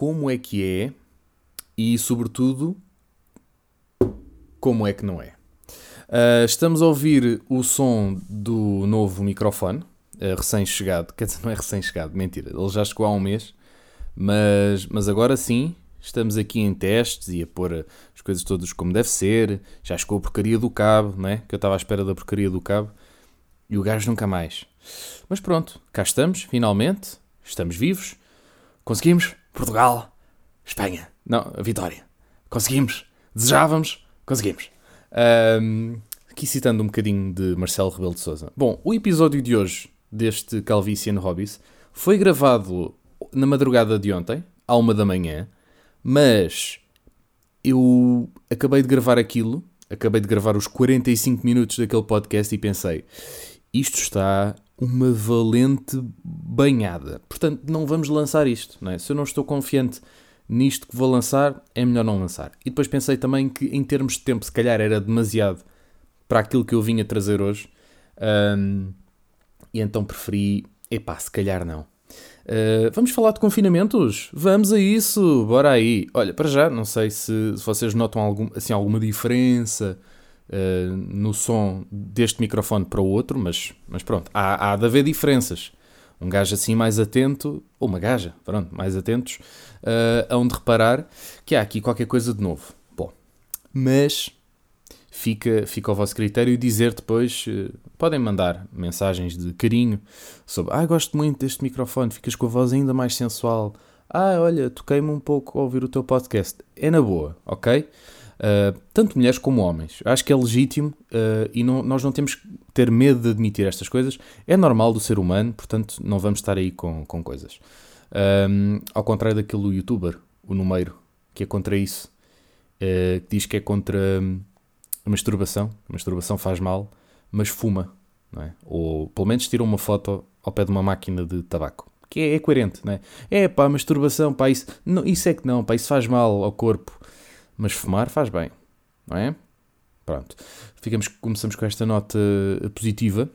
como é que é e, sobretudo, como é que não é. Uh, estamos a ouvir o som do novo microfone, uh, recém-chegado. Quer dizer, não é recém-chegado, mentira, ele já chegou há um mês, mas, mas agora sim, estamos aqui em testes e a pôr as coisas todas como deve ser. Já chegou a porcaria do cabo, né? que eu estava à espera da porcaria do cabo, e o gajo nunca mais. Mas pronto, cá estamos, finalmente, estamos vivos, conseguimos, Portugal, Espanha, não, a vitória, conseguimos, desejávamos, conseguimos. Um, aqui citando um bocadinho de Marcelo Rebelo de Sousa. Bom, o episódio de hoje deste Calvician Hobbies foi gravado na madrugada de ontem, à uma da manhã, mas eu acabei de gravar aquilo, acabei de gravar os 45 minutos daquele podcast e pensei, isto está uma valente banhada. Portanto, não vamos lançar isto. Não é? Se eu não estou confiante nisto que vou lançar, é melhor não lançar. E depois pensei também que, em termos de tempo, se calhar era demasiado para aquilo que eu vinha trazer hoje. Um, e então preferi, epá, se calhar não. Uh, vamos falar de confinamentos? Vamos a isso, bora aí. Olha, para já, não sei se, se vocês notam algum, assim, alguma diferença no som deste microfone para o outro, mas, mas pronto, há, há de haver diferenças um gajo assim mais atento, ou uma gaja, pronto, mais atentos, uh, a onde reparar que há aqui qualquer coisa de novo. Bom, mas fica, fica ao vosso critério dizer depois, uh, podem mandar mensagens de carinho sobre, ah, gosto muito deste microfone, ficas com a voz ainda mais sensual. Ah, olha, toquei-me um pouco ao ouvir o teu podcast. É na boa, ok? Uh, tanto mulheres como homens. Acho que é legítimo uh, e não, nós não temos que ter medo de admitir estas coisas. É normal do ser humano, portanto não vamos estar aí com, com coisas. Um, ao contrário daquele youtuber, o Numeiro, que é contra isso, uh, que diz que é contra a masturbação. A masturbação faz mal, mas fuma. Não é? Ou pelo menos tira uma foto ao pé de uma máquina de tabaco. Que é, é coerente, não é? É pá, masturbação, pá, isso, não, isso é que não, pá, isso faz mal ao corpo mas fumar faz bem, não é? Pronto. Ficamos, começamos com esta nota positiva.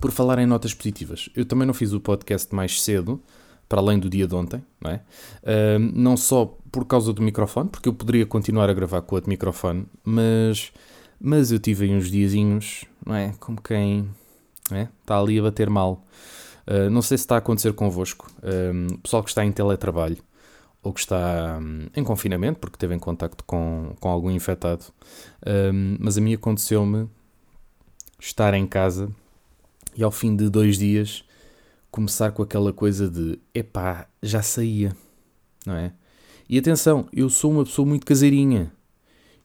Por falar em notas positivas, eu também não fiz o podcast mais cedo, para além do dia de ontem, não é? Uh, não só por causa do microfone, porque eu poderia continuar a gravar com outro microfone, mas, mas eu tive aí uns diazinhos, não é? Como quem é? está ali a bater mal. Uh, não sei se está a acontecer convosco, uh, pessoal que está em teletrabalho ou que está hum, em confinamento, porque teve em contacto com, com algum infectado. Um, mas a mim aconteceu-me estar em casa e ao fim de dois dias começar com aquela coisa de epá, já saía, não é? E atenção, eu sou uma pessoa muito caseirinha.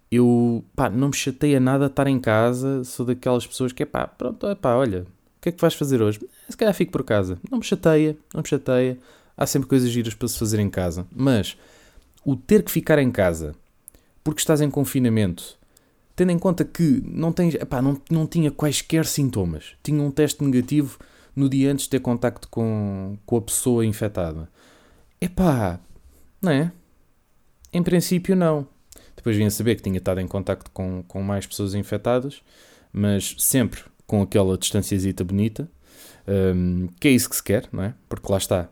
Eu, pá, não me chateia nada estar em casa, sou daquelas pessoas que, epá, pronto, epá, olha, o que é que vais fazer hoje? Se calhar fico por casa. Não me chateia, não me chateia há sempre coisas giras para se fazer em casa, mas o ter que ficar em casa porque estás em confinamento, tendo em conta que não, tens, epá, não, não tinha quaisquer sintomas, tinha um teste negativo no dia antes de ter contacto com, com a pessoa infectada. Epá, não é? Em princípio, não. Depois vim a saber que tinha estado em contacto com, com mais pessoas infectadas, mas sempre com aquela distanciazita bonita, um, que é isso que se quer, não é? Porque lá está,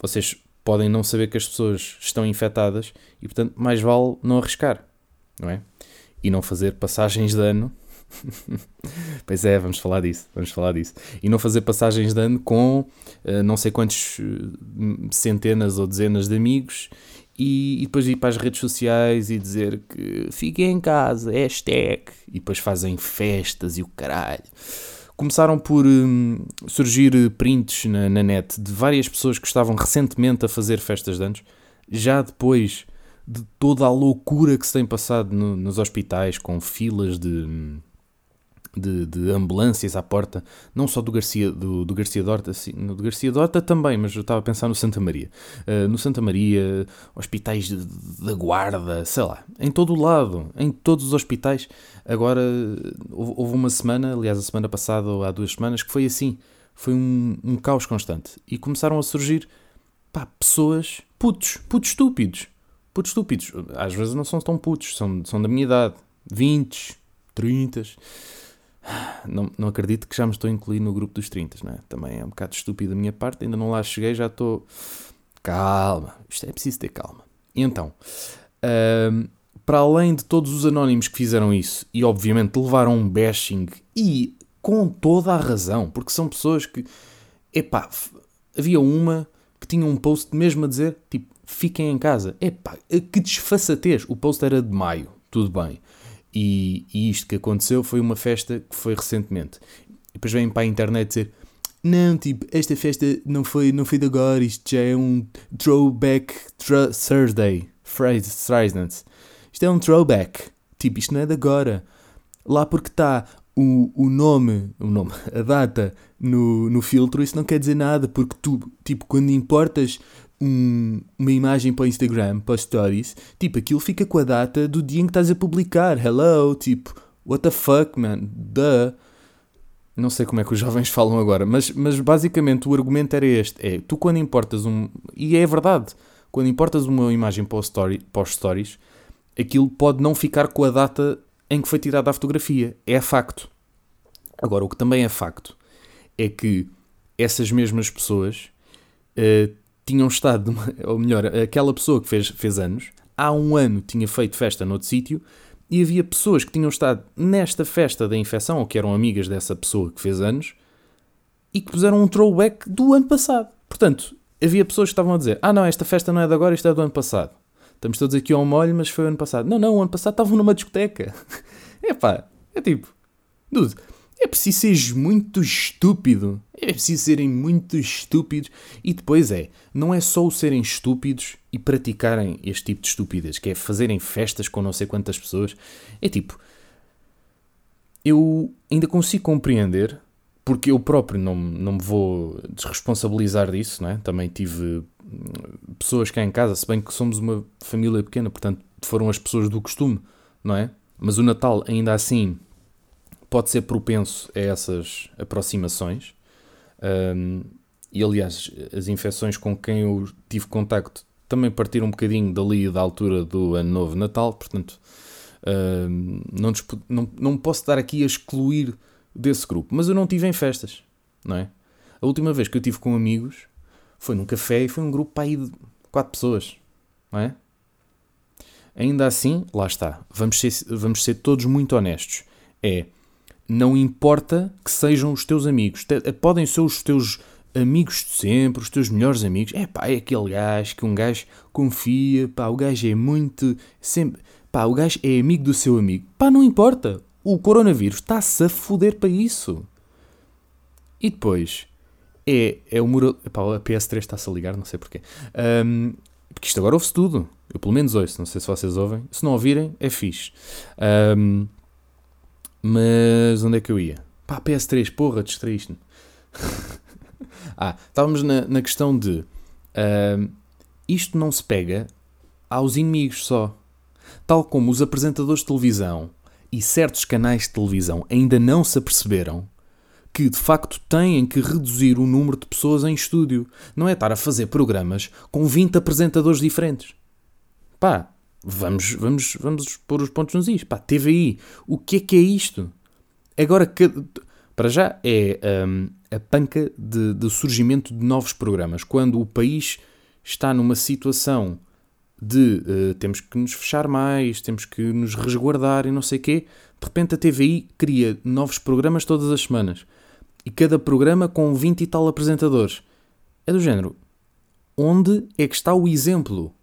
vocês podem não saber que as pessoas estão infectadas e, portanto, mais vale não arriscar, não é? E não fazer passagens de ano. pois é, vamos falar disso, vamos falar disso. E não fazer passagens de ano com uh, não sei quantos uh, centenas ou dezenas de amigos e, e, depois ir para as redes sociais e dizer que fiquem em casa, hashtag, e depois fazem festas e o caralho começaram por hum, surgir prints na, na, net de várias pessoas que estavam recentemente a fazer festas de anos, já depois de toda a loucura que se tem passado no, nos hospitais, com filas de, hum, de, de, ambulâncias à porta, não só do Garcia, do, do Garcia Dorta, sim, do Garcia Dorta também, mas eu estava a pensar no Santa Maria. Uh, no Santa Maria, hospitais da guarda, sei lá, em todo o lado, em todos os hospitais. Agora, houve, houve uma semana, aliás, a semana passada ou há duas semanas, que foi assim. Foi um, um caos constante. E começaram a surgir pá, pessoas, putos, putos estúpidos. Putos estúpidos. Às vezes não são tão putos, são, são da minha idade. 20, 30 não, não acredito que já me estou a incluir no grupo dos 30, não é? Também é um bocado estúpido da minha parte, ainda não lá cheguei, já estou calma, isto é preciso ter calma. E então, uh, para além de todos os anónimos que fizeram isso e obviamente levaram um bashing e com toda a razão, porque são pessoas que, epá, havia uma que tinha um post mesmo a dizer, tipo, fiquem em casa. Epá, que desfaçatez. O post era de maio, tudo bem. E, e isto que aconteceu foi uma festa que foi recentemente. E depois vêm para a internet dizer, não, tipo, esta festa não foi, não foi de agora, isto já é um throwback Thursday, Isto é um throwback. Tipo, isto não é de agora. Lá porque está o, o nome, o nome, a data no, no filtro, isso não quer dizer nada, porque tu, tipo, quando importas um, uma imagem para o Instagram, para stories, tipo, aquilo fica com a data do dia em que estás a publicar. Hello, tipo, what the fuck, man, duh. Não sei como é que os jovens falam agora, mas, mas basicamente o argumento era este: é tu quando importas um. E é verdade, quando importas uma imagem para, o story, para os stories, aquilo pode não ficar com a data em que foi tirada a fotografia. É facto. Agora, o que também é facto é que essas mesmas pessoas uh, tinham estado, ou melhor, aquela pessoa que fez, fez anos, há um ano tinha feito festa noutro sítio e havia pessoas que tinham estado nesta festa da infecção ou que eram amigas dessa pessoa que fez anos e que puseram um throwback do ano passado. Portanto, havia pessoas que estavam a dizer: Ah, não, esta festa não é de agora, isto é do ano passado. Estamos todos aqui ao molho, mas foi o ano passado. Não, não, o ano passado estavam numa discoteca. Epá, é tipo, dude, é preciso seres muito estúpido. É preciso serem muito estúpidos. E depois é, não é só o serem estúpidos e praticarem este tipo de estupidez, que é fazerem festas com não sei quantas pessoas. É tipo, eu ainda consigo compreender, porque eu próprio não, não me vou desresponsabilizar disso, não é? Também tive pessoas cá em casa, se bem que somos uma família pequena, portanto foram as pessoas do costume, não é? Mas o Natal, ainda assim, pode ser propenso a essas aproximações. Um, e aliás, as infecções com quem eu tive contacto também partiram um bocadinho dali da altura do Ano Novo Natal, portanto, um, não, não, não posso estar aqui a excluir desse grupo. Mas eu não tive em festas, não é? A última vez que eu tive com amigos foi num café e foi um grupo para aí de quatro pessoas, não é? Ainda assim, lá está, vamos ser, vamos ser todos muito honestos. É, não importa que sejam os teus amigos, podem ser os teus amigos de sempre, os teus melhores amigos. É pá, é aquele gajo que um gajo confia, pá, o gajo é muito. Sempre, pá, o gajo é amigo do seu amigo. Pá, não importa. O coronavírus está-se a foder para isso. E depois, é, é o mural. Epá, a PS3 está-se a ligar, não sei porquê. Um, porque isto agora ouve-se tudo. Eu pelo menos ouço, não sei se vocês ouvem. Se não ouvirem, é fixe. Um, mas onde é que eu ia? Pá, PS3, porra, distraíste-me. ah, estávamos na, na questão de uh, isto não se pega aos inimigos só. Tal como os apresentadores de televisão e certos canais de televisão ainda não se aperceberam que de facto têm que reduzir o número de pessoas em estúdio. Não é estar a fazer programas com 20 apresentadores diferentes. Pá, Vamos, vamos, vamos pôr os pontos nos is. Pá, TVI, o que é que é isto? Agora, para já, é um, a panca de, de surgimento de novos programas. Quando o país está numa situação de uh, temos que nos fechar mais, temos que nos resguardar e não sei o quê, de repente a TVI cria novos programas todas as semanas. E cada programa com 20 e tal apresentadores. É do género. Onde é que está o exemplo?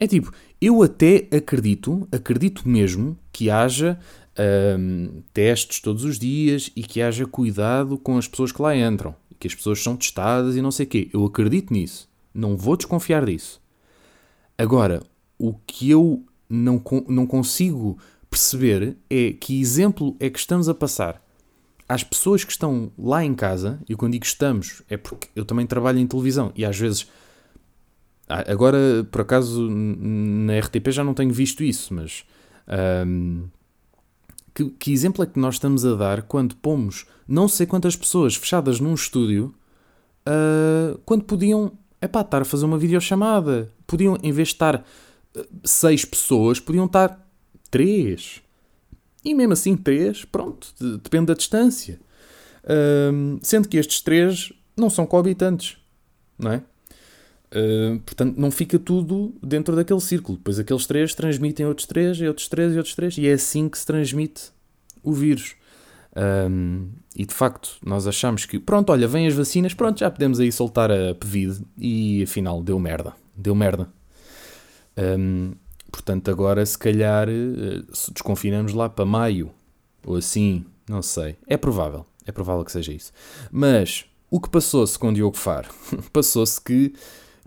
É tipo, eu até acredito, acredito mesmo que haja hum, testes todos os dias e que haja cuidado com as pessoas que lá entram, que as pessoas são testadas e não sei o quê. Eu acredito nisso. Não vou desconfiar disso. Agora, o que eu não, não consigo perceber é que exemplo é que estamos a passar às pessoas que estão lá em casa, e quando digo estamos, é porque eu também trabalho em televisão e às vezes agora, por acaso, na RTP já não tenho visto isso, mas. Um, que, que, exemplo é que nós estamos a dar quando pomos não sei quantas pessoas fechadas num estúdio uh, quando podiam epá, estar a fazer uma videochamada? Podiam, em vez de estar uh, seis pessoas, podiam estar três. E mesmo assim, três, pronto, depende da distância. Uh, sendo que estes três não são coabitantes, não é? Uh, portanto, não fica tudo dentro daquele círculo. Depois aqueles três transmitem outros três, e outros três, e outros três, e é assim que se transmite o vírus. Um, e de facto, nós achamos que, pronto, olha, vêm as vacinas, pronto, já podemos aí soltar a Pevide, e afinal deu merda. Deu merda. Um, portanto, agora se calhar eh, se desconfinamos lá para maio, ou assim, não sei. É provável, é provável que seja isso. Mas o que passou-se com Diogo Faro? passou-se que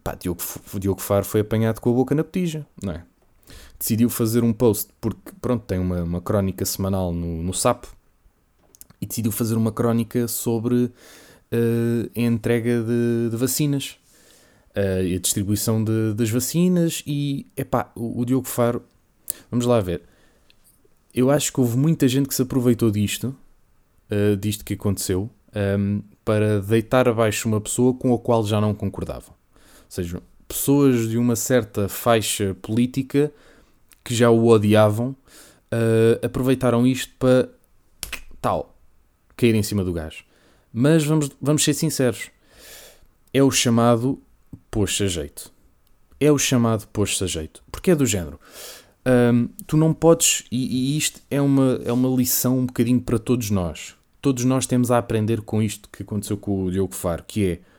pá, Diogo, Diogo Faro foi apanhado com a boca na petija, não é? Decidiu fazer um post porque, pronto, tem uma, uma crónica semanal no, no SAP e decidiu fazer uma crónica sobre uh, a entrega de, de vacinas uh, e a distribuição de, das vacinas. E, epá, o, o Diogo Faro, vamos lá ver. Eu acho que houve muita gente que se aproveitou disto, uh, disto que aconteceu, um, ehm, para deitar abaixo uma pessoa com a qual já não concordavam. Seja, pessoas de uma certa faixa política que já o odiavam uh, aproveitaram isto para tal, cair em cima do gajo. Mas vamos, vamos ser sinceros, é o chamado pôs-se a jeito. É o chamado pôs-se a jeito. Porque é do género. Um, tu não podes, e, e, isto é uma, é uma lição um bocadinho para todos nós. Todos nós temos a aprender com isto que aconteceu com o Diogo Faro, que é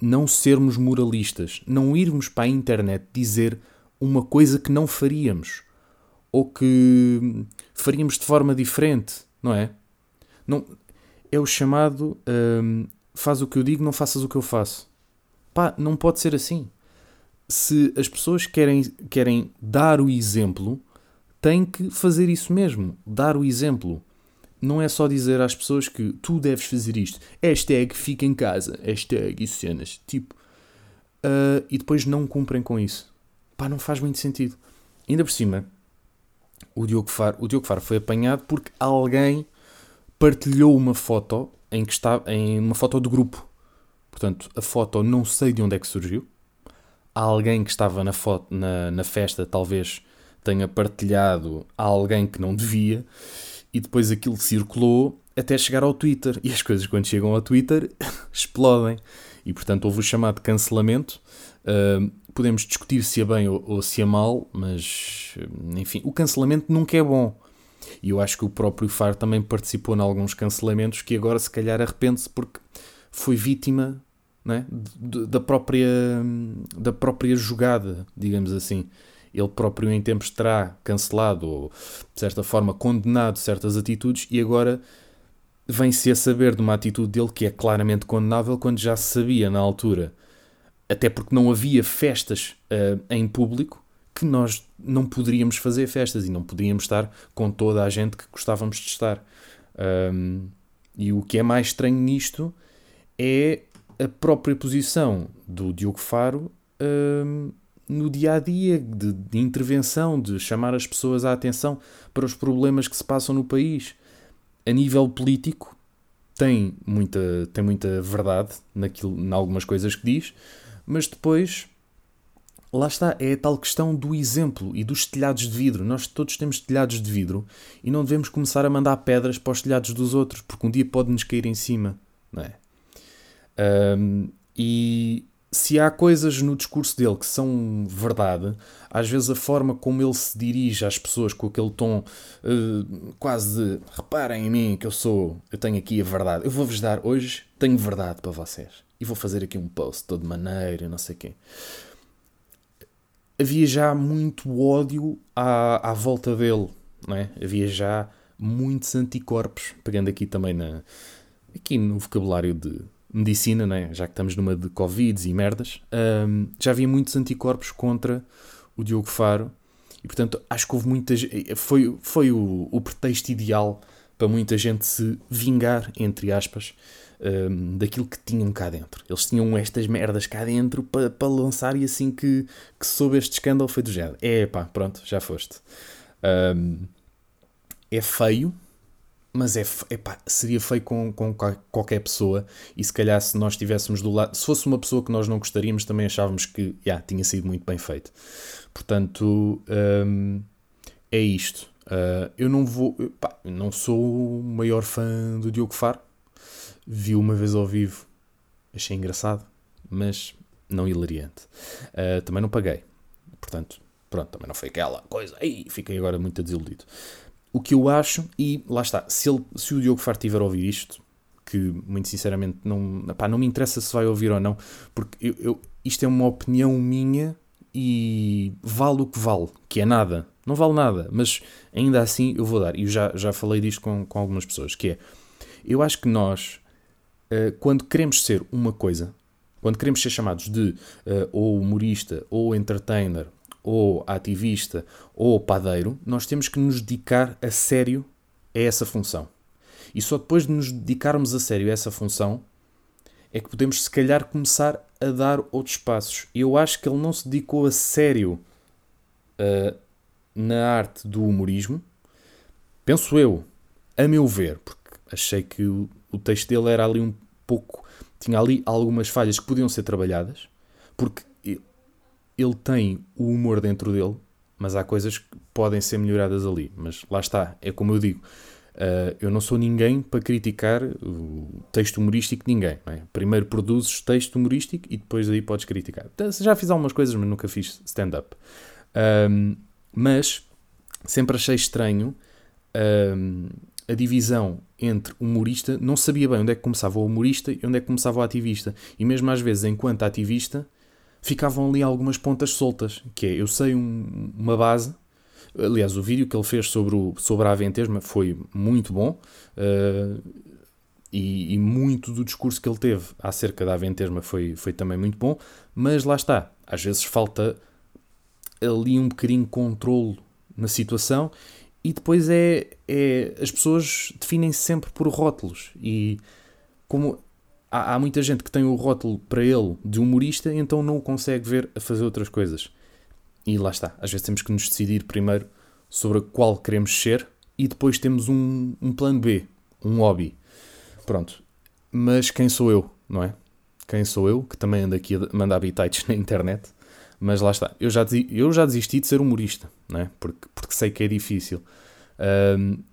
não sermos moralistas, não irmos para a internet dizer uma coisa que não faríamos ou que faríamos de forma diferente, não é? Não, é o chamado um, faz o que eu digo, não faças o que eu faço. Pá, não pode ser assim. Se as pessoas querem, querem dar o exemplo, têm que fazer isso mesmo, dar o exemplo. Não é só dizer às pessoas que tu deves fazer isto. Hashtag fica em casa. Hashtag e cenas. Tipo. Uh, e depois não cumprem com isso. Pá, não faz muito sentido. Ainda por cima, o Diogo Faro, o Diogo Faro foi apanhado porque alguém partilhou uma foto em que está em uma foto do grupo. Portanto, a foto não sei de onde é que surgiu. Alguém que estava na, foto, na, na festa talvez tenha partilhado a alguém que não devia e depois aquilo circulou até chegar ao Twitter. E as coisas, quando chegam ao Twitter, explodem. E portanto houve o chamado cancelamento. Uh, podemos discutir se é bem ou, ou, se é mal, mas enfim, o cancelamento nunca é bom. E eu acho que o próprio Faro também participou em alguns cancelamentos que agora se calhar arrepende-se porque foi vítima é? da, própria, da própria jogada, digamos assim. Ele próprio em tempos terá cancelado ou, de certa forma, condenado certas atitudes e agora vem-se a saber de uma atitude dele que é claramente condenável quando já se sabia na altura, até porque não havia festas uh, em público, que nós não poderíamos fazer festas e não podíamos estar com toda a gente que gostávamos de estar. Um, e o que é mais estranho nisto é a própria posição do Diogo Faro um, no dia a dia de, de, intervenção, de chamar as pessoas à atenção para os problemas que se passam no país. A nível político, tem muita, tem muita verdade naquilo, em algumas coisas que diz, mas depois lá está, é a tal questão do exemplo e dos telhados de vidro. Nós todos temos telhados de vidro e não devemos começar a mandar pedras para os telhados dos outros, porque um dia pode-nos cair em cima, não é? Um, e se há coisas no discurso dele que são verdade, às vezes a forma como ele se dirige às pessoas com aquele tom uh, quase de reparem em mim que eu sou, eu tenho aqui a verdade. Eu vou-vos dar hoje, tenho verdade para vocês. E vou fazer aqui um post todo maneiro, não sei quê havia já muito ódio à, à volta dele, não é? Havia já muitos anticorpos, pegando aqui também na, aqui no vocabulário de medicina, não é? já que estamos numa de Covid e merdas, um, já havia muitos anticorpos contra o Diogo Faro e portanto acho que houve muitas. Foi, foi o, o pretexto ideal para muita gente se vingar, entre aspas, um, daquilo que tinham cá dentro. Eles tinham estas merdas cá dentro para pa lançar e assim que, que soube este escândalo foi do género. É pá, pronto, já foste. Um, é feio, mas é, epá, seria feio com, com qualquer pessoa e se calhar se nós estivéssemos do lado, se fosse uma pessoa que nós não gostaríamos, também achávamos que yeah, tinha sido muito bem feito. Portanto, um, é isto. Uh, eu não vou, pá, não sou o maior fã do Diogo Faro, vi uma vez ao vivo, achei engraçado, mas não hilariante. Uh, também não paguei. Portanto, pronto, também não foi aquela coisa. Ei, fiquei agora muito desiludido. O que eu acho, e lá está, se, ele, se o Diogo Faro tiver a ouvir isto, que muito sinceramente não, epá, não me interessa se vai ouvir ou não, porque eu, eu, isto é uma opinião minha e vale o que vale, que é nada. Não vale nada, mas ainda assim eu vou dar. E eu já, já falei disto com, com algumas pessoas, que é, eu acho que nós, uh, quando queremos ser uma coisa, quando queremos ser chamados de uh, ou humorista, ou entertainer, ou ativista, ou padeiro, nós temos que nos dedicar a sério a essa função. E só depois de nos dedicarmos a sério a essa função é que podemos, se calhar, começar a dar outros passos. Eu acho que ele não se dedicou a sério uh, na arte do humorismo. Penso eu, a meu ver, porque achei que o, o texto dele era ali um pouco. tinha ali algumas falhas que podiam ser trabalhadas, porque ele tem o humor dentro dele, mas há coisas que podem ser melhoradas ali. Mas lá está, é como eu digo Uh, eu não sou ninguém para criticar o texto humorístico de ninguém. É? Primeiro produzes texto humorístico e depois aí podes criticar. Então, já fiz algumas coisas, mas nunca fiz stand-up. Um, mas sempre achei estranho um, a divisão entre humorista. Não sabia bem onde é que começava o humorista e onde é que começava o ativista. E mesmo às vezes, enquanto ativista, ficavam ali algumas pontas soltas. Que é, eu sei um, uma base Aliás, o vídeo que ele fez sobre, o, sobre a Aventesma foi muito bom uh, e, e, muito do discurso que ele teve acerca da Aventesma foi, foi também muito bom, mas lá está, às vezes falta ali um bocadinho de controle na situação e depois é, é as pessoas definem-se sempre por rótulos e como há, há muita gente que tem o rótulo para ele de humorista, então não o consegue ver a fazer outras coisas. E lá está. Às vezes temos que nos decidir primeiro sobre qual queremos ser e depois temos um, um plano B, um hobby. Pronto. Mas quem sou eu, não é? Quem sou eu, que também ando aqui a mandar habitats na internet. Mas lá está. Eu já, eu já desisti de ser humorista, não é? Porque, porque sei que é difícil.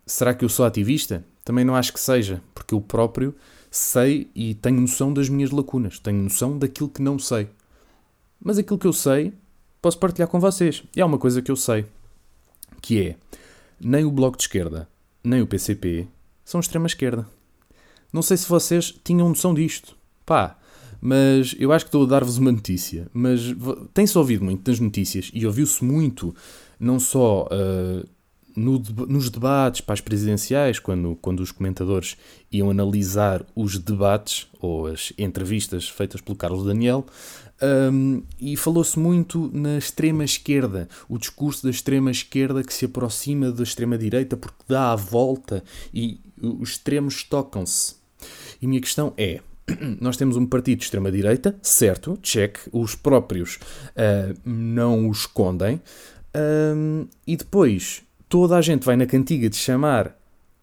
Será que eu sou ativista? Também não acho que seja, porque eu próprio sei e tenho noção das minhas lacunas, tenho noção daquilo que não sei. Mas aquilo que eu sei posso partilhar com vocês. E há uma coisa que eu sei, que é, nem o Bloco de Esquerda, nem o PCP são extrema-esquerda. Não sei se vocês tinham noção disto. Pá, mas eu acho que estou a dar-vos uma notícia. Mas tem-se ouvido muito nas notícias e ouviu-se muito, não só uh, no, nos debates para as presidenciais, quando, quando os comentadores iam analisar os debates ou as entrevistas feitas pelo Carlos Daniel, um, e falou-se muito na extrema-esquerda, o discurso da extrema-esquerda que se aproxima da extrema-direita porque dá a volta e os extremos tocam-se. E minha questão é: nós temos um partido de extrema-direita, certo, check, os próprios uh, não o escondem, um, e depois toda a gente vai na cantiga de chamar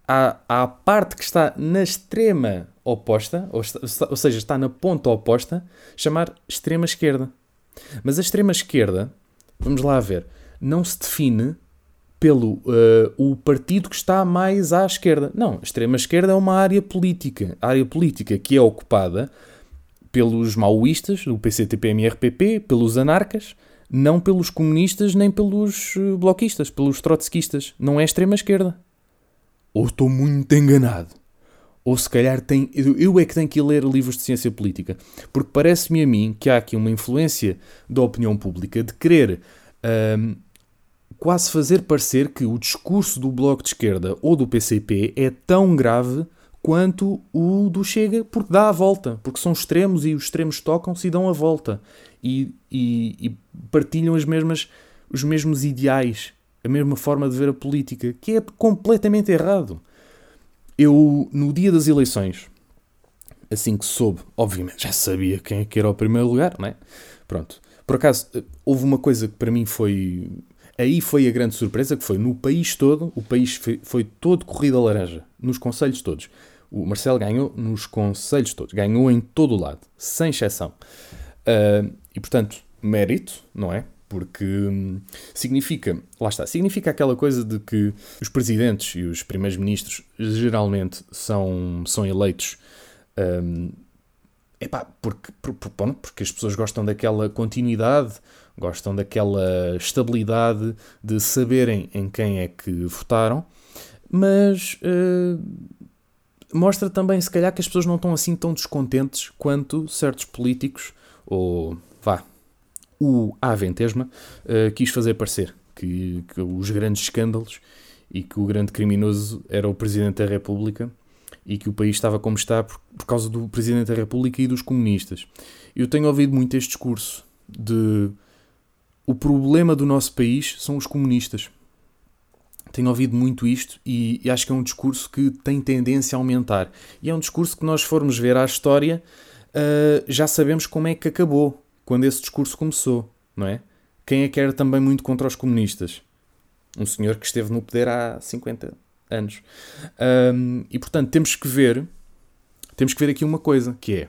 à, à parte que está na extrema oposta, ou, ou seja, está na ponta oposta, chamar extrema esquerda. Mas a extrema esquerda, vamos lá ver, não se define pelo uh, o partido que está mais à esquerda. Não, extrema esquerda é uma área política, área política que é ocupada pelos maoístas, do PCTP-MRPP, pelos anarcas, não pelos comunistas nem pelos eh, bloquistas, pelos trotskistas. Não é extrema esquerda. Ou estou muito enganado ou se calhar tem, eu é que tenho que ir ler livros de ciência política, porque parece-me a mim que há aqui uma influência da opinião pública de querer quase fazer parecer que o discurso do Bloco de Esquerda ou do PCP é tão grave quanto o do Chega, porque dá a volta, porque são extremos e os extremos tocam-se e dão a volta e, e, e partilham as mesmas, os mesmos ideais, a mesma forma de ver a política, que é completamente errado. Eu, no dia das eleições, assim que soube, obviamente já sabia quem é que era o primeiro lugar, não é? Pronto. Por acaso, houve uma coisa que para mim foi. Aí foi a grande surpresa, que foi no país todo, o país foi, foi todo a laranja, nos conselhos todos. O Marcelo ganhou nos conselhos todos, ganhou em todo o lado, sem exceção. Uh, e portanto, mérito, não é? porque hum, significa, lá está, significa aquela coisa de que os presidentes e os primeiros ministros geralmente são, são eleitos hum, Epá, porque, porque, porque as pessoas gostam daquela continuidade, gostam daquela estabilidade de saberem em quem é que votaram, mas uh, mostra também, se calhar, que as pessoas não estão assim tão descontentes quanto certos políticos, ou vá, o Aventesma, uh, quis fazer parecer. Que, que os grandes escândalos e que o grande criminoso era o Presidente da República e que o país estava como está por, por causa do Presidente da República e dos comunistas. Eu tenho ouvido muito este discurso de o problema do nosso país são os comunistas. Tenho ouvido muito isto e, e acho que é um discurso que tem tendência a aumentar. E é um discurso que nós formos ver à história, uh, já sabemos como é que acabou, quando esse discurso começou, não é? Quem é que era também muito contra os comunistas? Um senhor que esteve no poder há 50 anos. Um, e portanto temos que ver, temos que ver aqui uma coisa, que é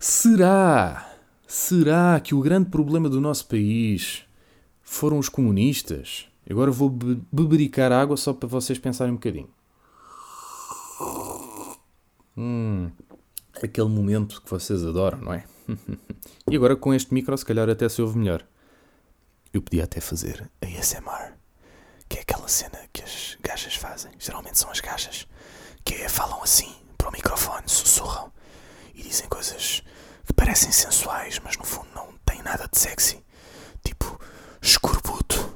será, será que o grande problema do nosso país foram os comunistas? Agora vou be bebericar água só para vocês pensarem um bocadinho. Hum, aquele momento que vocês adoram, não é? e agora com este micro, se calhar até se ouve melhor. Eu podia até fazer ASMR que é aquela cena que as gajas fazem, geralmente são as gajas, que falam assim para o microfone, sussurram e dizem coisas que parecem sensuais, mas no fundo não têm nada de sexy. Tipo, escorbuto.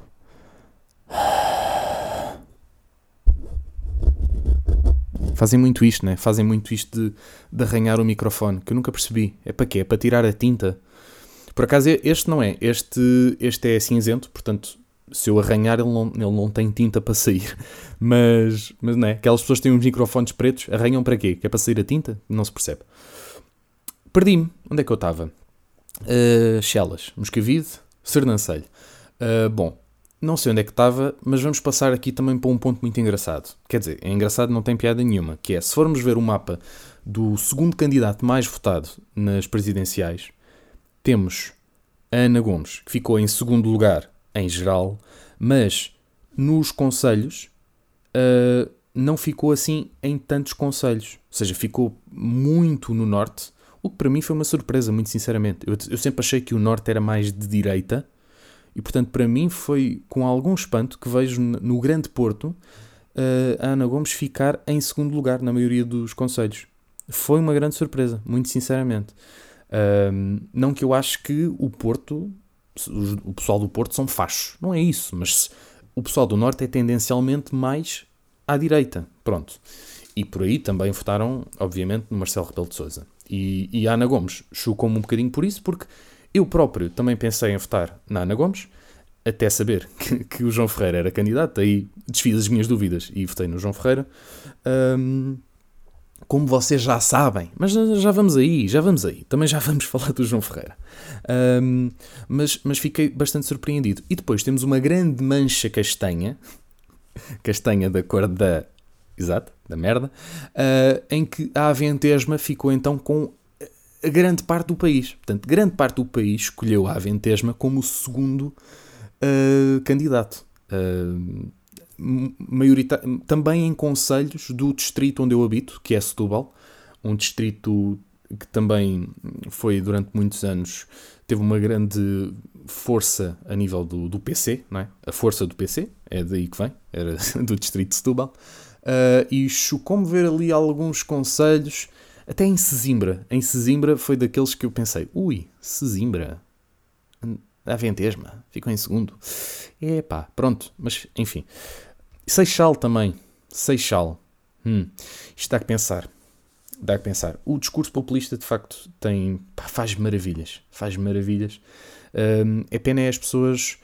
Fazem muito isto, né? Fazem muito isto de, de arranhar o microfone, que eu nunca percebi. É para quê? É para tirar a tinta. Por acaso este não é. Este, este é cinzento, portanto se eu arranhar, ele não, ele não tem tinta para sair. Mas, mas não é? Aquelas pessoas que têm uns microfones pretos, arranham para quê? Que é para sair a tinta? Não se percebe. Perdi-me. Onde é que eu estava? Uh, Chelas, Moscavide, Sernancelho. Uh, bom, não sei onde é que estava, mas vamos passar aqui também para um ponto muito engraçado. Quer dizer, é engraçado, não tem piada nenhuma. Que é, se formos ver o mapa do segundo candidato mais votado nas presidenciais, temos a Ana Gomes, que ficou em segundo lugar em geral, mas nos conselhos uh, não ficou assim em tantos conselhos. Ou seja, ficou muito no norte, o que para mim foi uma surpresa, muito sinceramente. Eu, eu sempre achei que o norte era mais de direita e, portanto, para mim foi com algum espanto que vejo no Grande Porto uh, a Ana Gomes ficar em segundo lugar na maioria dos conselhos. Foi uma grande surpresa, muito sinceramente. Não que eu acho que o Porto o pessoal do Porto são fachos. Não é isso, mas o pessoal do Norte é tendencialmente mais à direita. Pronto. E por aí também votaram, obviamente, no Marcelo Rebelo de Sousa. E, e a Ana Gomes chocou-me um bocadinho por isso, porque eu próprio também pensei em votar na Ana Gomes, até saber que, que o João Ferreira era candidato, aí desfiz as minhas dúvidas e votei no João Ferreira. Um, como vocês já sabem, mas já vamos aí, já vamos aí, também já vamos falar do João Ferreira. Um, mas, mas fiquei bastante surpreendido. E depois temos uma grande mancha castanha, castanha da cor da. Exato, da merda, uh, em que a Aventesma ficou então com a grande parte do país. Portanto, grande parte do país escolheu a Aventesma como o segundo uh, candidato. Uh, maiorita também em conselhos do distrito onde eu habito, que é Setúbal, um distrito que também foi durante muitos anos teve uma grande força a nível do, do PC, não é? A força do PC, é daí que vem, era do distrito de Setúbal. Uh, e chocou-me ver ali alguns conselhos, até em Sesimbra. Em Sesimbra foi daqueles que eu pensei, ui, Sesimbra, a Ventesma, ficou em segundo. É pá, pronto, mas enfim. Seixal também. Seixal. Hum. Isto dá que pensar. Dá que pensar. O discurso populista, de facto, tem. Pá, faz maravilhas. Faz maravilhas. Um, é pena é as pessoas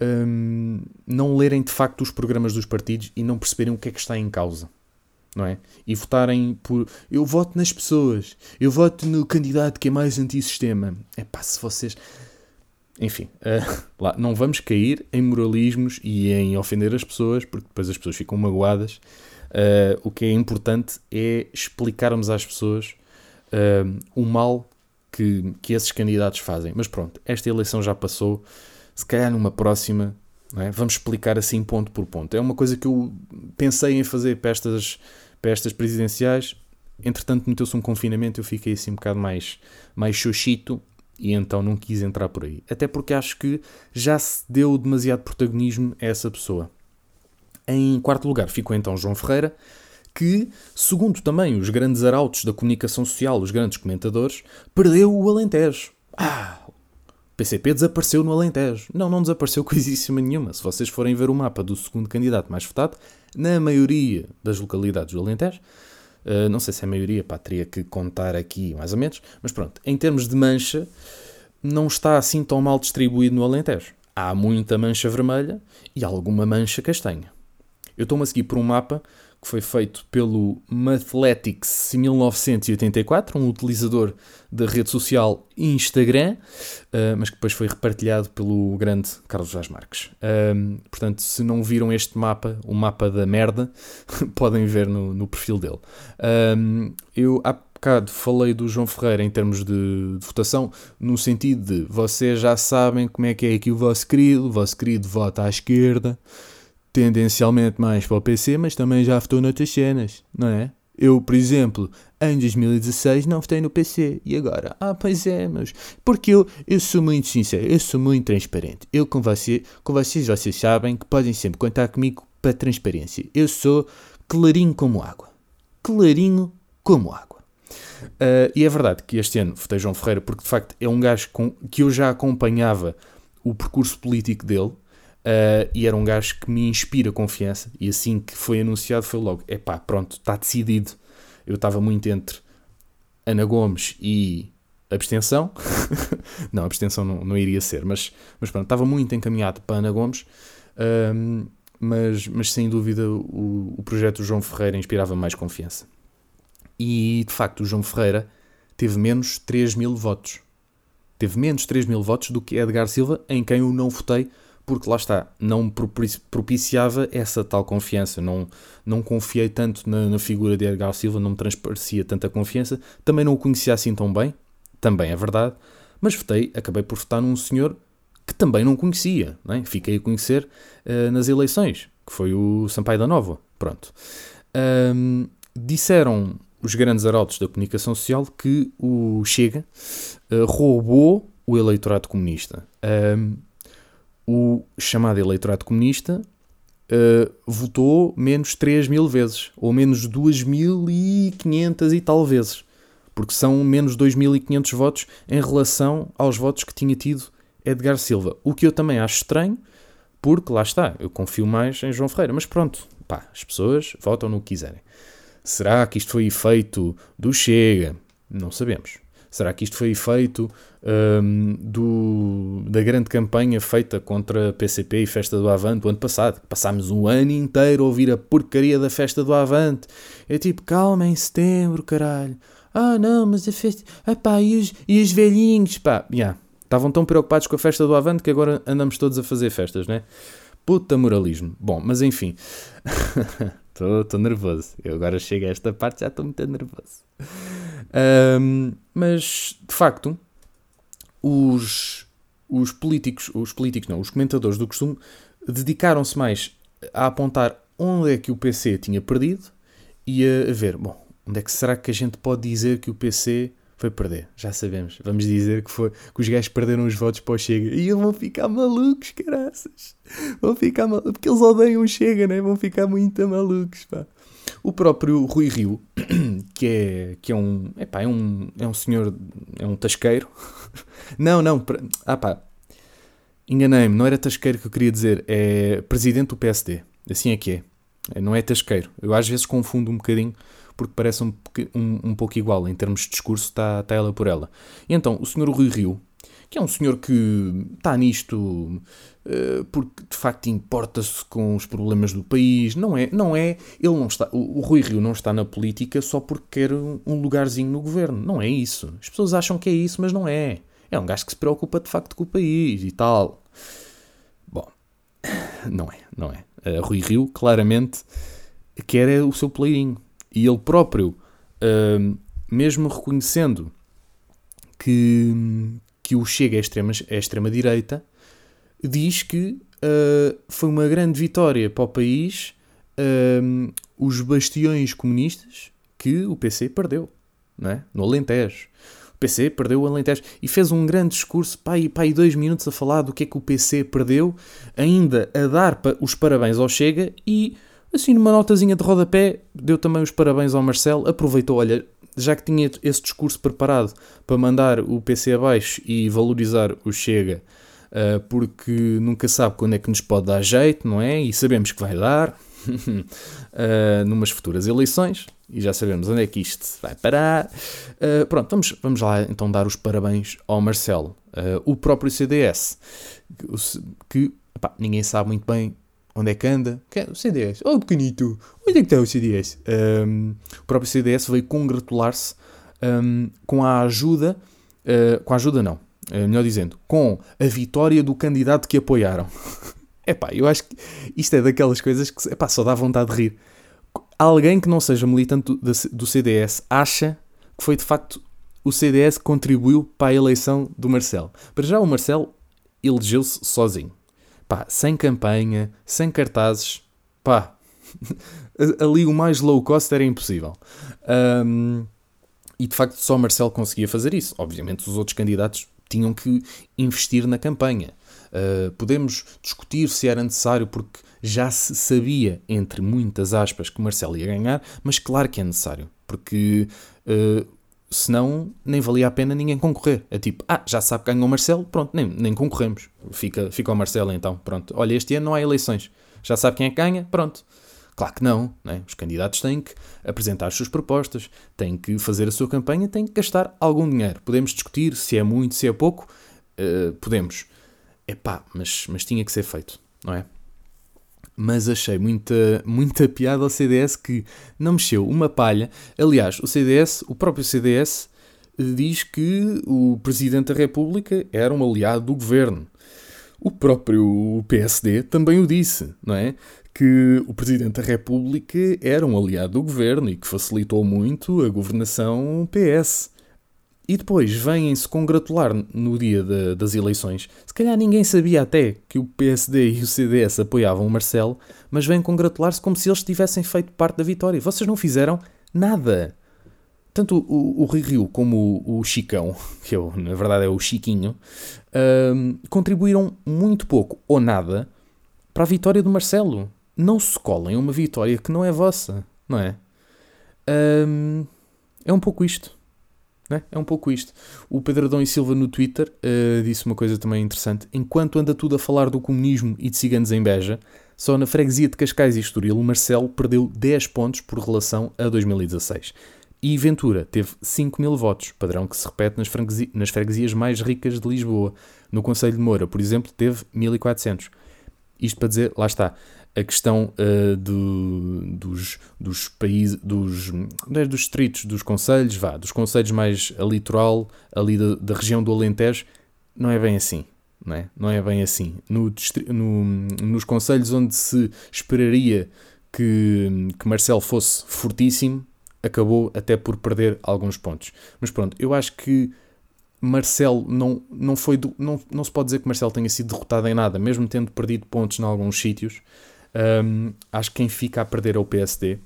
um, não lerem de facto os programas dos partidos e não perceberem o que é que está em causa. Não é? E votarem por. Eu voto nas pessoas. Eu voto no candidato que é mais antissistema. É pá, se vocês enfim, uh, lá, não vamos cair em moralismos e em ofender as pessoas, porque depois as pessoas ficam magoadas. Uh, o que é importante é explicarmos às pessoas uh, o mal que, que esses candidatos fazem. Mas pronto, esta eleição já passou. Se calhar numa próxima, é? vamos explicar assim ponto por ponto. É uma coisa que eu pensei em fazer para estas, para estas presidenciais. entretanto meteu-se um confinamento, eu fiquei assim um bocado mais, mais xoxito e então não quis entrar por aí. Até porque acho que já se deu demasiado protagonismo a essa pessoa. Em quarto lugar ficou então João Ferreira, que, segundo também os grandes arautos da comunicação social, os grandes comentadores, perdeu o Alentejo. Ah, PCP desapareceu no Alentejo. Não, não desapareceu coisíssima nenhuma. Se vocês forem ver o mapa do segundo candidato mais votado, na maioria das localidades do Alentejo, uh, não sei se é a maioria, pá, teria que contar aqui mais ou menos, mas pronto, em termos de mancha, não está assim tão mal distribuído no Alentejo. Há muita mancha vermelha e alguma mancha castanha. Eu estou-me a seguir por um mapa que foi feito pelo Mathletics 1984, um utilizador da rede social Instagram, uh, mas que depois foi repartilhado pelo grande Carlos Vaz Marques. Uh, portanto, se não viram este mapa, o mapa da merda, podem ver no, no perfil dele. Uh, eu há bocado falei do João Ferreira em termos de, de, votação, no sentido de vocês já sabem como é que é aqui o vosso querido, o vosso querido vota à esquerda tendencialmente mais para o PC, mas também já votou noutras cenas, não é? Eu, por exemplo, em 2016 não votei no PC. E agora? Ah, pois é, mas. Porque eu, eu sou muito sincero, eu sou muito transparente. Eu com, você, com vocês, vocês sabem que podem sempre contar comigo para transparência. Eu sou clarinho como água. Clarinho como água. Uh, e é verdade que este ano votei João Ferreira porque de facto é um gajo com, que eu já acompanhava o percurso político dele Uh, e era um gajo que me inspira confiança. E assim que foi anunciado, foi logo: é pá, pronto, está decidido. Eu estava muito entre Ana Gomes e abstenção. não, abstenção não, não iria ser, mas, mas pronto, estava muito encaminhado para Ana Gomes. Uh, mas, mas sem dúvida o, o projeto do João Ferreira inspirava mais confiança. E de facto, o João Ferreira teve menos 3 mil votos. Teve menos 3 mil votos do que Edgar Silva, em quem eu não votei porque lá está, não propiciava essa tal confiança, não, não confiei tanto na, na, figura de Edgar Silva, não me transparecia tanta confiança, também não o conhecia assim tão bem, também é verdade, mas votei, acabei por votar num senhor que também não conhecia, não é? fiquei a conhecer uh, nas eleições, que foi o Sampaio da Nova, pronto. Um, disseram os grandes arautos da comunicação social que o Chega uh, roubou o eleitorado comunista. Um, o chamado eleitorado comunista uh, votou menos 3 mil vezes, ou menos 2.500 e tal vezes, porque são menos 2.500 votos em relação aos votos que tinha tido Edgar Silva. O que eu também acho estranho, porque lá está, eu confio mais em João Ferreira, mas pronto, pá, as pessoas votam no que quiserem. Será que isto foi efeito do Chega? Não sabemos. Será que isto foi efeito um, do, da grande campanha feita contra a PCP e Festa do Avante o ano passado? Passámos um ano inteiro a ouvir a porcaria da Festa do Avante. É tipo, calma, em setembro, caralho. Ah, não, mas a festa. Epá, e os, e os velhinhos, pá. Yeah. Estavam tão preocupados com a festa do Avante que agora andamos todos a fazer festas, né? Puta moralismo. Bom, mas enfim. Estou nervoso. Eu agora chego a esta parte já estou muito nervoso. Um, mas, de facto, os, os políticos, os políticos não, os comentadores do costume dedicaram-se mais a apontar onde é que o PC tinha perdido e a, ver, bom, onde é que será que a gente pode dizer que o PC foi perder. Já sabemos. Vamos dizer que, foi, que os gajos perderam os votos para o Chega. E vão ficar malucos, caraças. Vão ficar malucos. Porque eles odeiam o Chega, né? Vão ficar muito malucos, pá. O próprio Rui Rio, que é, que é um. Epá, é um. É um senhor. É um tasqueiro. não, não. Ah, pá. Enganei-me. Não era tasqueiro que eu queria dizer. É presidente do PSD. Assim é que é. Não é tasqueiro. Eu às vezes confundo um bocadinho porque parece um, um, um pouco igual, em termos de discurso, está, está ela por ela. E então, o senhor Rui Rio, que é um senhor que está nisto uh, porque de facto importa-se com os problemas do país, não é, não é, ele não está, o, Rui Rio não está na política só porque quer um lugarzinho no governo, não é isso. As pessoas acham que é isso, mas não é. É um gajo que se preocupa de facto com o país e tal. Bom, não é, não é. Uh, Rui Rio claramente quer é o seu playinho e ele próprio, uh, mesmo reconhecendo que, que o Chega é extrema, é extrema direita, diz que uh, foi uma grande vitória para o país uh, os bastiões comunistas que o PC perdeu, não é? No Alentejo. O PC perdeu o Alentejo e fez um grande discurso, pá, e dois minutos a falar do que é que o PC perdeu, ainda a dar os parabéns ao Chega e, assim, numa notazinha de rodapé, deu também os parabéns ao Marcelo, aproveitou, olha, já que tinha esse discurso preparado para mandar o PC abaixo e valorizar o Chega, uh, porque nunca sabe quando é que nos pode dar jeito, não é? E sabemos que vai dar, uh, numas futuras eleições e já sabemos onde é que isto vai parar. Uh, pronto, vamos, vamos lá então dar os parabéns ao Marcelo. Uh, o próprio CDS, que epá, ninguém sabe muito bem onde é que anda. É o CDS, oh pequenito, onde é que está o CDS? Um, o próprio CDS veio congratular-se um, com a ajuda, uh, com a ajuda não, melhor dizendo, com a vitória do candidato que apoiaram. Epá, eu acho que isto é daquelas coisas que epá, só dá vontade de rir. Alguém que não seja militante do, CDS acha que foi de facto o CDS que contribuiu para a eleição do Marcelo. Para já o Marcelo elegeu-se sozinho. Pá, sem campanha, sem cartazes. Pá, ali o mais low cost era impossível. Um, e de facto só o Marcelo conseguia fazer isso. Obviamente os outros candidatos tinham que investir na campanha. Uh, podemos discutir se era necessário, porque já se sabia, entre muitas aspas, que o Marcelo ia ganhar, mas claro que é necessário, porque uh, senão nem valia a pena ninguém concorrer. É tipo, ah, já sabe que ganhou o Marcelo, pronto, nem, nem concorremos. Fica, fica o Marcelo então, pronto. Olha, este ano não há eleições, já sabe quem é que ganha, pronto. Claro que não, né? os candidatos têm que apresentar as suas propostas, têm que fazer a sua campanha, têm que gastar algum dinheiro. Podemos discutir se é muito, se é pouco, uh, podemos. Epá, mas, mas tinha que ser feito, não é? Mas achei muita, muita piada ao CDS que não mexeu uma palha. Aliás, o CDS, o próprio CDS, diz que o Presidente da República era um aliado do governo. O próprio PSD também o disse, não é? Que o Presidente da República era um aliado do governo e que facilitou muito a governação PS. E depois vêm-se congratular no dia de, das eleições. Se calhar ninguém sabia até que o PSD e o CDS apoiavam o Marcelo, mas vêm congratular-se como se eles tivessem feito parte da vitória. Vocês não fizeram nada. Tanto o, o Rui Rio como o, o Chicão, que eu, na verdade é o Chiquinho, um, contribuíram muito pouco ou nada para a vitória do Marcelo. Não se colhem uma vitória que não é vossa, não é? Um, é um pouco isto. É? é um pouco isto. O Pedro Adão e Silva no Twitter uh, disse uma coisa também interessante. Enquanto anda tudo a falar do comunismo e de ciganos em Beja, só na freguesia de Cascais e Estoril Marcelo perdeu 10 pontos por relação a 2016. E Ventura teve 5 mil votos, padrão que se repete nas, nas freguesias mais ricas de Lisboa. No Conselho de Moura, por exemplo, teve 1400. Isto para dizer, lá está, a questão uh, do, dos, dos países, dos, é dos distritos, dos conselhos, vá, dos conselhos mais a litoral, ali da, da, região do Alentejo, não é bem assim. Não é, não é bem assim. No, no, nos conselhos onde se esperaria que, que Marcelo fosse fortíssimo, acabou até por perder alguns pontos. Mas pronto, eu acho que Marcelo não, não foi. Do, não, não se pode dizer que Marcelo tenha sido derrotado em nada, mesmo tendo perdido pontos em alguns sítios. Um, acho que quem fica a perder é o PSD,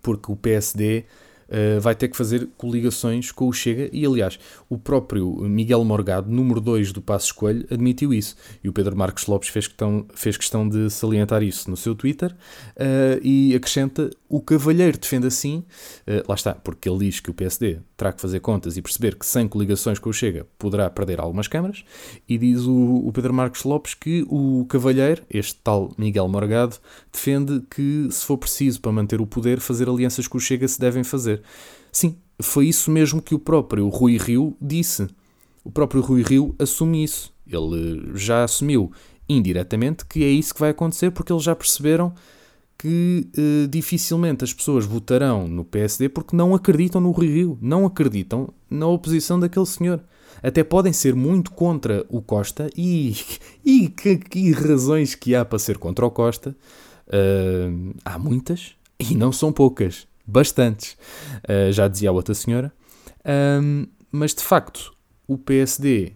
porque o PSD uh, vai ter que fazer coligações com o Chega. E, aliás, o próprio Miguel Morgado, número 2 do Passo Escolho, admitiu isso. E o Pedro Marcos Lopes fez questão, fez questão de salientar isso no seu Twitter uh, e acrescenta: o Cavalheiro defende assim, uh, lá está, porque ele diz que o PSD terá que fazer contas e perceber que sem coligações com o Chega poderá perder algumas câmaras. E diz o, o Pedro Marcos Lopes que o Cavalheiro, este tal Miguel Morgado, defende que, se for preciso para manter o poder, fazer alianças com o Chega se devem fazer. Sim, foi isso mesmo que o próprio Rui Rio disse. O próprio Rui Rio assume isso. Ele já assumiu indiretamente que é isso que vai acontecer porque eles já perceberam que eh, dificilmente as pessoas votarão no PSD porque não acreditam no Rui Rio, não acreditam na oposição daquele senhor. Até podem ser muito contra o Costa e, e que, que razões que há para ser contra o Costa. Uh, há muitas e não são poucas bastantes, uh, já dizia a outra senhora. Um, mas de facto, o PSD,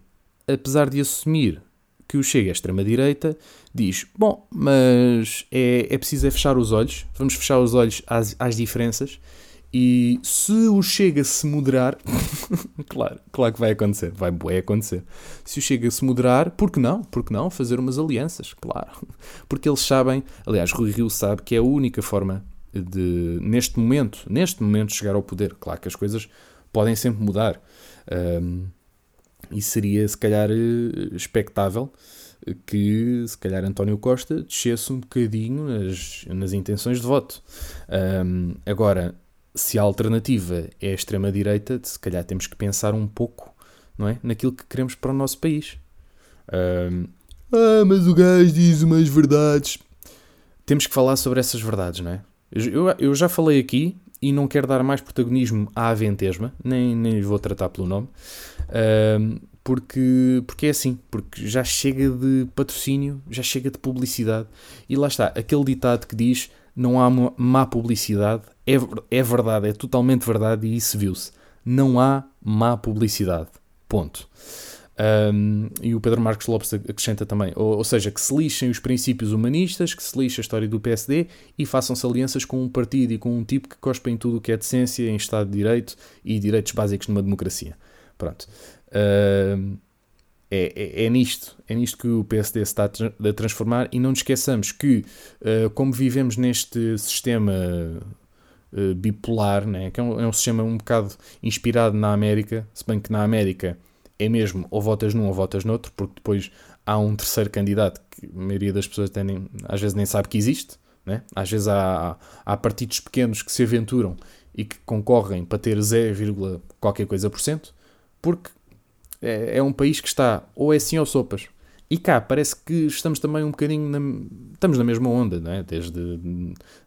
apesar de assumir que o Chega é extrema-direita, diz: bom, mas é, é preciso é fechar os olhos, vamos fechar os olhos às, às diferenças E se o Chega se moderar, claro, claro que vai acontecer, vai, vai acontecer. Se o Chega se moderar, por que não? Por que não fazer umas alianças? Claro. Porque eles sabem, aliás, Rui Rio sabe que é a única forma de, neste momento, neste momento, chegar ao poder. Claro que as coisas podem sempre mudar. Um, e seria, se calhar, expectável que, se calhar, António Costa descesse um bocadinho nas, nas intenções de voto. Um, agora, se a alternativa é a extrema-direita, se calhar temos que pensar um pouco não é? naquilo que queremos para o nosso país. Um, ah, mas o gajo diz umas verdades. Temos que falar sobre essas verdades, não é? Eu, eu já falei aqui e não quero dar mais protagonismo à Aventesma, nem, nem vou tratar pelo nome, uh, porque, porque é assim, porque já chega de patrocínio, já chega de publicidade, e lá está, aquele ditado que diz não há má publicidade, é, é verdade, é totalmente verdade, e isso viu-se. Não há má publicidade. Ponto. Um, e o Pedro Marcos Lopes acrescenta também, ou, ou, seja, que se lixem os princípios humanistas, que se lixe a história do PSD e façam-se alianças com um partido e com um tipo que cospe em tudo o que é decência, em Estado de Direito e direitos básicos numa democracia. Pronto. Um, é, é, é, nisto, é nisto que o PSD se está a transformar e não nos esqueçamos que, uh, como vivemos neste sistema uh, bipolar, né, que é um, é um sistema um bocado inspirado na América, se bem que na América é mesmo ou votas num ou votas noutro, porque depois há um terceiro candidato que a maioria das pessoas nem, às vezes nem sabe que existe. Né? Às vezes há, há partidos pequenos que se aventuram e que concorrem para ter 0, qualquer coisa por cento, porque é, é, um país que está ou é assim ou sopas. E cá parece que estamos também um bocadinho na, estamos na mesma onda, não é? desde,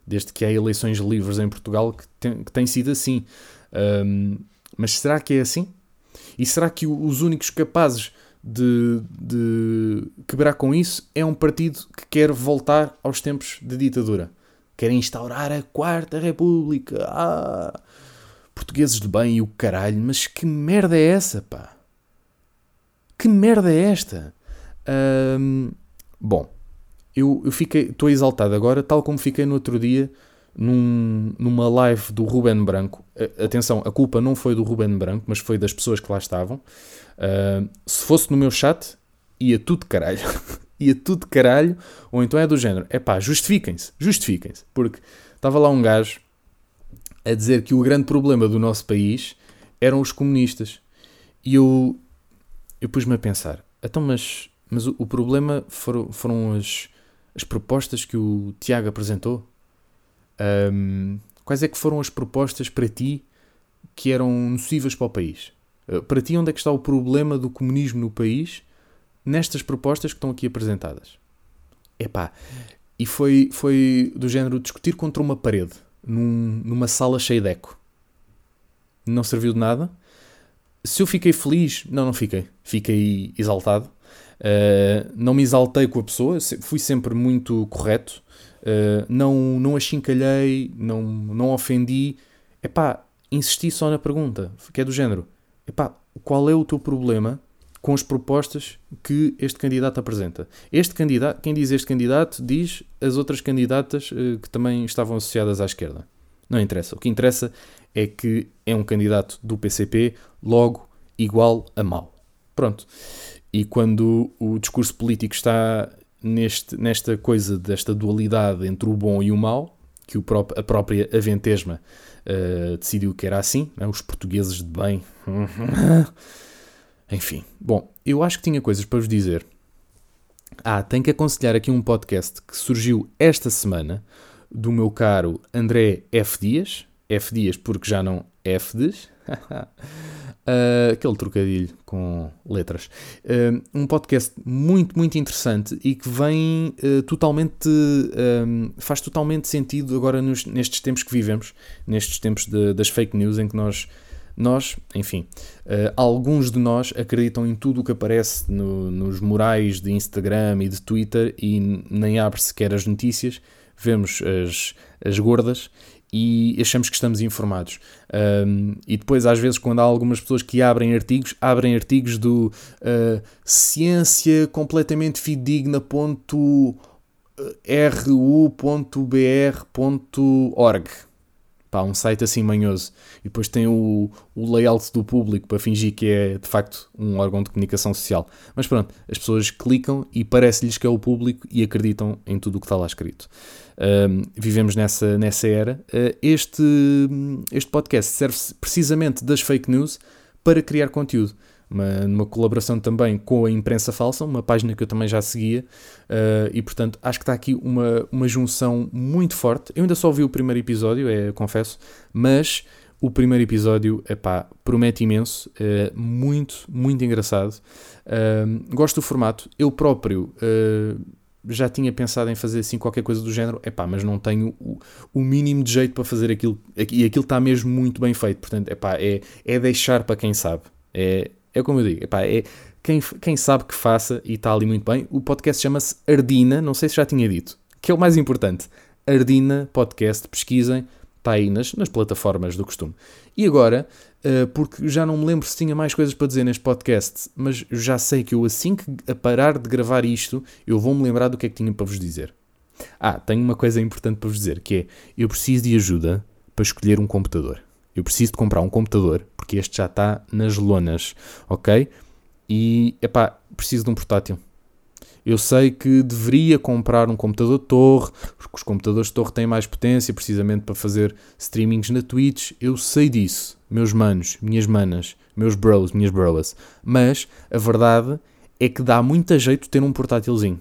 desde que há eleições livres em Portugal que tem, que tem sido assim. Um, mas será que é assim? E será que os únicos capazes de, de quebrar com isso é um partido que quer voltar aos tempos de ditadura? Quer instaurar a Quarta República? Ah, portugueses de bem e o caralho, mas que merda é essa, pá? Que merda é esta? bom, eu, eu fiquei, estou exaltado agora, tal como fiquei no outro dia num, numa live do Ruben Branco. Atenção, a culpa não foi do Ruben Branco, mas foi das pessoas que lá estavam. Uh, se fosse no meu chat, ia tudo de caralho. ia tudo de caralho. Ou então é do género: é pá, justifiquem-se, justifiquem-se. Porque estava lá um gajo a dizer que o grande problema do nosso país eram os comunistas. E eu, eu pus-me a pensar: então, mas, mas o, o problema foram, foram as, as propostas que o Tiago apresentou? Um, quais é que foram as propostas para ti que eram nocivas para o país? Uh, para ti, onde é que está o problema do comunismo no país nestas propostas que estão aqui apresentadas? Epá, e foi, foi do género discutir contra uma parede, num, numa sala cheia de eco. Não serviu de nada. Se eu fiquei feliz, não, não fiquei. Fiquei exaltado. Uh, não me exaltei com a pessoa, fui sempre muito correto. Uh, não, não achincalhei, não, não ofendi. Epá, insisti só na pergunta, que é do género. Epá, qual é o teu problema com as propostas que este candidato apresenta? Este candidato, quem diz este candidato, diz as outras candidatas uh, que também estavam associadas à esquerda. Não interessa. O que interessa é que é um candidato do PCP, logo igual a mau. Pronto. E quando o discurso político está neste, nesta coisa desta dualidade entre o bom e o mau, que o pró a própria Aventesma uh, decidiu que era assim, né? os portugueses de bem. Enfim, bom, eu acho que tinha coisas para vos dizer. Ah, tenho que aconselhar aqui um podcast que surgiu esta semana do meu caro André F. Dias. F. Dias porque já não F. Dias. Uh, aquele trocadilho com letras. Uh, um podcast muito, muito interessante e que vem uh, totalmente. faz totalmente sentido agora nos, nestes tempos que vivemos, nestes tempos de, das fake news em que nós. Nós, enfim, alguns de nós acreditam em tudo o que aparece no, nos murais de Instagram e de Twitter e nem abre sequer as notícias, vemos as, as gordas e achamos que estamos informados. Um, e depois, às vezes, quando há algumas pessoas que abrem artigos, abrem artigos do uh, ciência completamente fidedigna ru.br.org. pá, um site assim manhoso, e depois tem o, o layout do público para fingir que é de facto um órgão de comunicação social. Mas pronto, as pessoas clicam e parece-lhes que é o público e acreditam em tudo o que está lá escrito. Vivemos nessa, nessa era. Uh, este, este podcast serve precisamente das fake news para criar conteúdo uma, numa colaboração também com a Imprensa Falsa, uma página que eu também já seguia, uh, e portanto acho que está aqui uma, uma junção muito forte. Eu ainda só vi o primeiro episódio, é, confesso, mas o primeiro episódio, epá, promete imenso, é muito, muito engraçado. Uh, gosto do formato. Eu próprio uh, já tinha pensado em fazer assim qualquer coisa do género, epá, mas não tenho o, o mínimo de jeito para fazer aquilo, e aquilo está mesmo muito bem feito. Portanto, epá, é, é deixar para quem sabe. É, é como eu digo, epá, é quem, quem sabe que faça e está ali muito bem. O podcast chama-se Ardina, não sei se já tinha dito, que é o mais importante. Ardina Podcast, pesquisem, está aí nas, nas plataformas do costume. E agora, uh, porque já não me lembro se tinha mais coisas para dizer neste podcast, mas já sei que eu assim que a parar de gravar isto, eu vou-me lembrar do que é que tinha para vos dizer. Ah, tenho uma coisa importante para vos dizer, que é, eu preciso de ajuda para escolher um computador. Eu preciso de comprar um computador, porque este já está nas lonas, ok? E, epá, preciso de um portátil. Eu sei que deveria comprar um computador de torre, porque os computadores de torre têm mais potência, precisamente para fazer streamings na Twitch. Eu sei disso, meus manos, minhas manas, meus bros, minhas broas. Mas a verdade é que dá muito jeito ter um portátilzinho.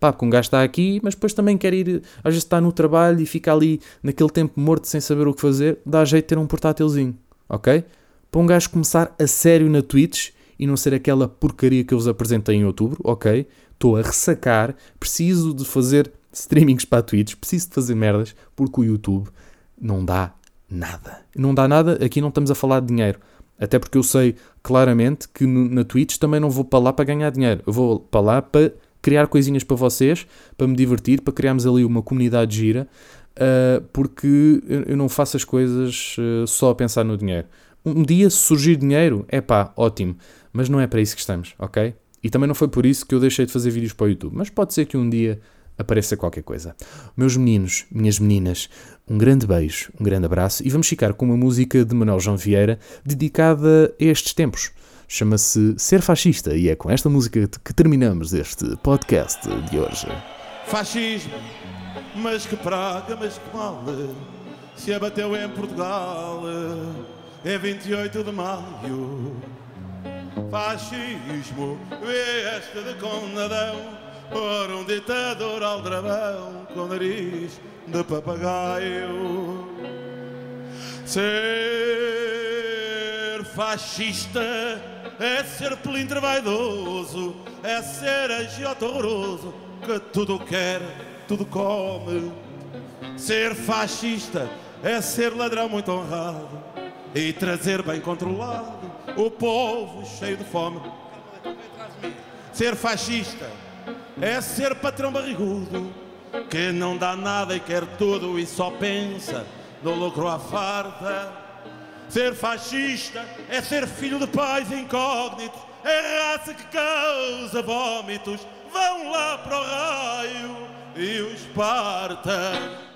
Pá, porque um gajo está aqui, mas depois também quer ir, às vezes está no trabalho e fica ali naquele tempo morto sem saber o que fazer, dá jeito ter um portátilzinho, ok? Para um gajo começar a sério na Twitch e não ser aquela porcaria que eu vos apresentei em outubro, ok? Estou a ressacar, preciso de fazer streamings para Twitch, preciso de fazer merdas, porque o YouTube não dá nada. Não dá nada, aqui não estamos a falar de dinheiro. Até porque eu sei claramente que na Twitch também não vou para lá para ganhar dinheiro. Eu vou para lá para criar coisinhas para vocês, para me divertir, para criarmos ali uma comunidade gira, uh, porque eu não faço as coisas uh, só a pensar no dinheiro. Um dia, se surgir dinheiro, é pá, ótimo, mas não é para isso que estamos, ok? E também não foi por isso que eu deixei de fazer vídeos para o YouTube, mas pode ser que um dia apareça qualquer coisa. Meus meninos, minhas meninas, um grande beijo, um grande abraço e vamos ficar com uma música de Manuel João Vieira dedicada a estes tempos chama-se Ser Fascista e é com esta música que terminamos este podcast de hoje. Fascismo, mas que praga, mas que mal se abateu em Portugal. É 28 de maio. Fascismo, este de condenadão por um ditador aldrabão com nariz de papagaio. Ser fascista é ser pelintre vaidoso, é ser agiota horroroso, que tudo quer, tudo come. Ser fascista é ser ladrão muito honrado e trazer bem controlado o povo cheio de fome. Ser fascista é ser patrão barrigudo que não dá nada e quer tudo e só pensa no lucro à farta. Ser fascista é ser filho de pais incógnitos, é raça que causa vômitos. Vão lá para o raio e os parta.